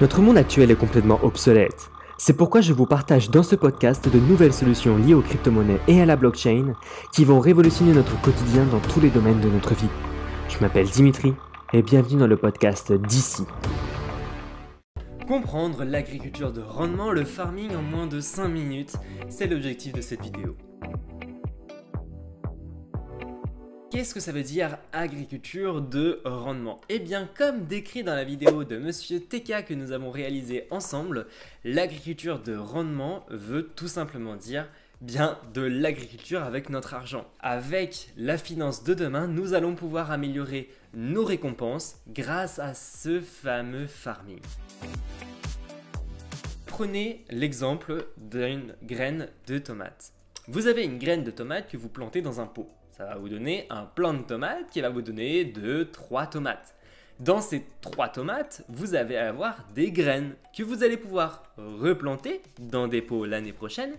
Notre monde actuel est complètement obsolète. C'est pourquoi je vous partage dans ce podcast de nouvelles solutions liées aux crypto-monnaies et à la blockchain qui vont révolutionner notre quotidien dans tous les domaines de notre vie. Je m'appelle Dimitri et bienvenue dans le podcast d'ici. Comprendre l'agriculture de rendement, le farming en moins de 5 minutes, c'est l'objectif de cette vidéo. Qu'est-ce que ça veut dire agriculture de rendement? Eh bien, comme décrit dans la vidéo de Monsieur TK que nous avons réalisé ensemble, l'agriculture de rendement veut tout simplement dire bien de l'agriculture avec notre argent. Avec la finance de demain, nous allons pouvoir améliorer nos récompenses grâce à ce fameux farming. Prenez l'exemple d'une graine de tomate. Vous avez une graine de tomate que vous plantez dans un pot ça va vous donner un plant de tomates qui va vous donner 2-3 tomates. Dans ces 3 tomates, vous allez avoir des graines que vous allez pouvoir replanter dans des pots l'année prochaine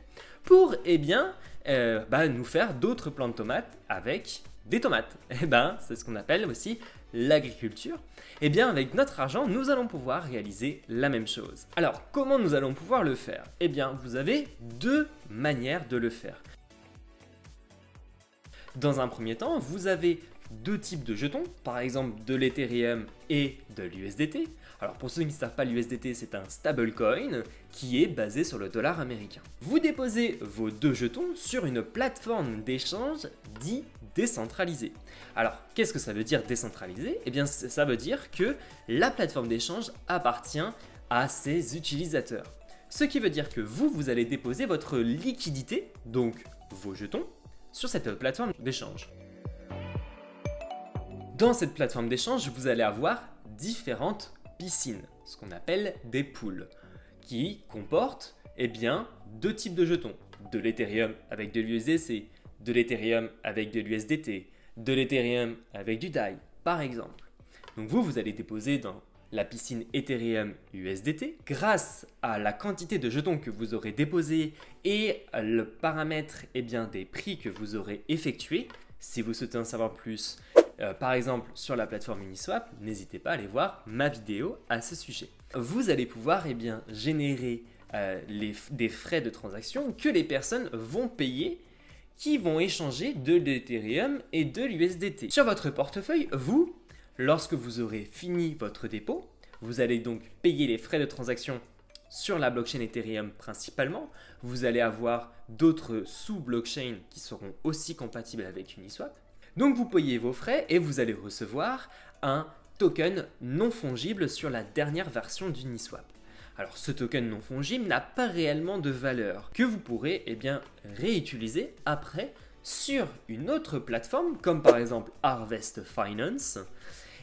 pour eh bien, euh, bah, nous faire d'autres plants de tomates avec des tomates. Eh ben, c'est ce qu'on appelle aussi l'agriculture. Eh bien, avec notre argent, nous allons pouvoir réaliser la même chose. Alors, comment nous allons pouvoir le faire? Eh bien, vous avez deux manières de le faire. Dans un premier temps, vous avez deux types de jetons, par exemple de l'Ethereum et de l'USDT. Alors pour ceux qui ne savent pas, l'USDT c'est un stablecoin qui est basé sur le dollar américain. Vous déposez vos deux jetons sur une plateforme d'échange dit décentralisée. Alors qu'est-ce que ça veut dire décentralisé? Eh bien ça veut dire que la plateforme d'échange appartient à ses utilisateurs. Ce qui veut dire que vous, vous allez déposer votre liquidité, donc vos jetons, sur cette plateforme d'échange. Dans cette plateforme d'échange, vous allez avoir différentes piscines, ce qu'on appelle des pools, qui comportent eh bien, deux types de jetons. De l'Ethereum avec de l'USDC, de l'Ethereum avec de l'USDT, de l'Ethereum avec du DAI, par exemple. Donc vous, vous allez déposer dans la piscine Ethereum USDT. Grâce à la quantité de jetons que vous aurez déposés et le paramètre eh bien, des prix que vous aurez effectués, si vous souhaitez en savoir plus, euh, par exemple sur la plateforme Uniswap, n'hésitez pas à aller voir ma vidéo à ce sujet. Vous allez pouvoir eh générer euh, des frais de transaction que les personnes vont payer qui vont échanger de l'Ethereum et de l'USDT. Sur votre portefeuille, vous, Lorsque vous aurez fini votre dépôt, vous allez donc payer les frais de transaction sur la blockchain Ethereum principalement. Vous allez avoir d'autres sous-blockchains qui seront aussi compatibles avec Uniswap. Donc vous payez vos frais et vous allez recevoir un token non fongible sur la dernière version d'Uniswap. Alors ce token non fongible n'a pas réellement de valeur que vous pourrez eh bien, réutiliser après sur une autre plateforme comme par exemple Harvest Finance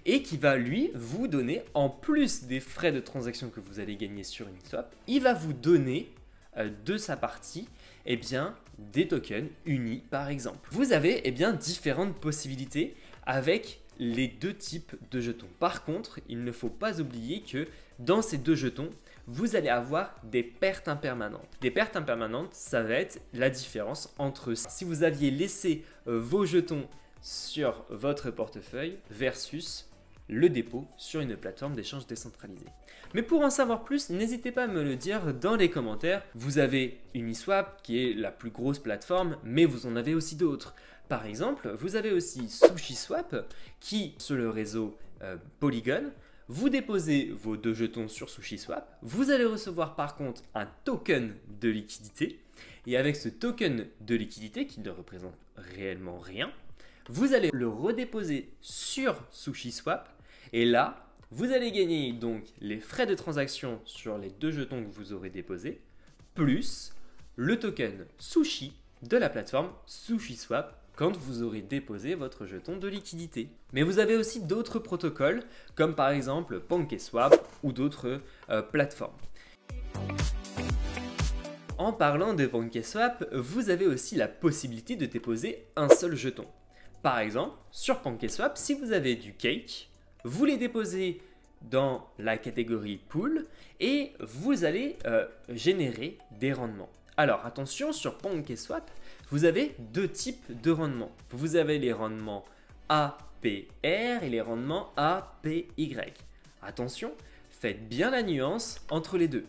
et qui va lui vous donner, en plus des frais de transaction que vous allez gagner sur Uniswap, il va vous donner euh, de sa partie eh bien, des tokens unis par exemple. Vous avez eh bien, différentes possibilités avec les deux types de jetons. Par contre, il ne faut pas oublier que dans ces deux jetons, vous allez avoir des pertes impermanentes. Des pertes impermanentes, ça va être la différence entre si vous aviez laissé euh, vos jetons sur votre portefeuille versus le dépôt sur une plateforme d'échange décentralisée. Mais pour en savoir plus, n'hésitez pas à me le dire dans les commentaires. Vous avez Uniswap qui est la plus grosse plateforme, mais vous en avez aussi d'autres. Par exemple, vous avez aussi SushiSwap qui, sur le réseau euh, Polygon, vous déposez vos deux jetons sur SushiSwap, vous allez recevoir par contre un token de liquidité, et avec ce token de liquidité qui ne représente réellement rien, vous allez le redéposer sur SushiSwap et là, vous allez gagner donc les frais de transaction sur les deux jetons que vous aurez déposés, plus le token Sushi de la plateforme SushiSwap quand vous aurez déposé votre jeton de liquidité. Mais vous avez aussi d'autres protocoles, comme par exemple PancakeSwap ou d'autres euh, plateformes. En parlant de PancakeSwap, vous avez aussi la possibilité de déposer un seul jeton. Par exemple, sur PancakeSwap, si vous avez du cake, vous les déposez dans la catégorie pool et vous allez euh, générer des rendements. Alors attention, sur PancakeSwap, vous avez deux types de rendements. Vous avez les rendements APR et les rendements APY. Attention, faites bien la nuance entre les deux.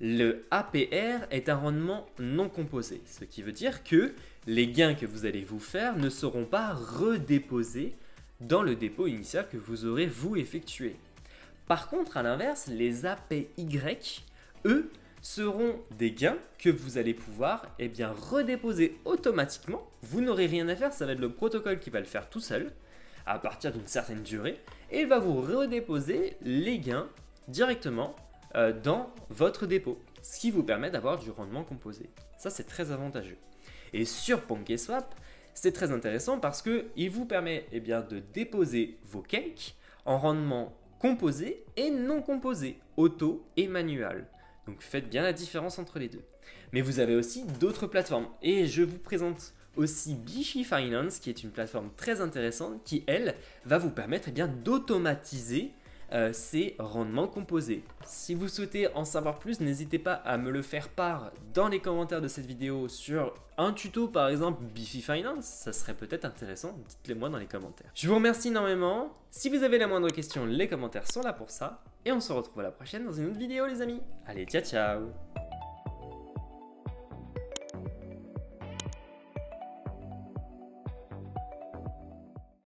Le APR est un rendement non composé, ce qui veut dire que les gains que vous allez vous faire ne seront pas redéposés dans le dépôt initial que vous aurez vous effectué. Par contre, à l'inverse, les APY, eux, seront des gains que vous allez pouvoir eh redéposer automatiquement. Vous n'aurez rien à faire, ça va être le protocole qui va le faire tout seul à partir d'une certaine durée et il va vous redéposer les gains directement euh, dans votre dépôt, ce qui vous permet d'avoir du rendement composé. Ça, c'est très avantageux. Et sur PancakeSwap, c'est très intéressant parce qu'il vous permet eh de déposer vos cakes en rendement composé et non composé, auto et manuel. Donc faites bien la différence entre les deux. Mais vous avez aussi d'autres plateformes et je vous présente aussi Bifi Finance qui est une plateforme très intéressante qui elle va vous permettre eh bien d'automatiser euh, ces rendements composés. Si vous souhaitez en savoir plus, n'hésitez pas à me le faire part dans les commentaires de cette vidéo sur un tuto par exemple Bifi Finance, ça serait peut-être intéressant, dites-le moi dans les commentaires. Je vous remercie énormément, si vous avez la moindre question, les commentaires sont là pour ça, et on se retrouve à la prochaine dans une autre vidéo les amis. Allez, ciao ciao